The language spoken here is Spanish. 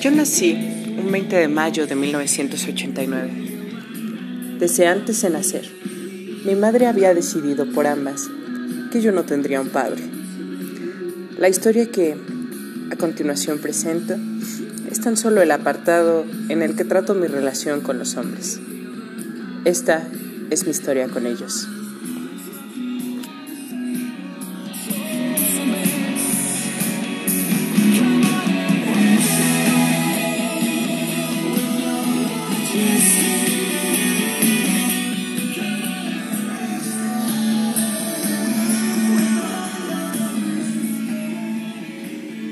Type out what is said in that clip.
Yo nací un 20 de mayo de 1989. Desde antes de nacer, mi madre había decidido por ambas que yo no tendría un padre. La historia que a continuación presento es tan solo el apartado en el que trato mi relación con los hombres. Esta es mi historia con ellos.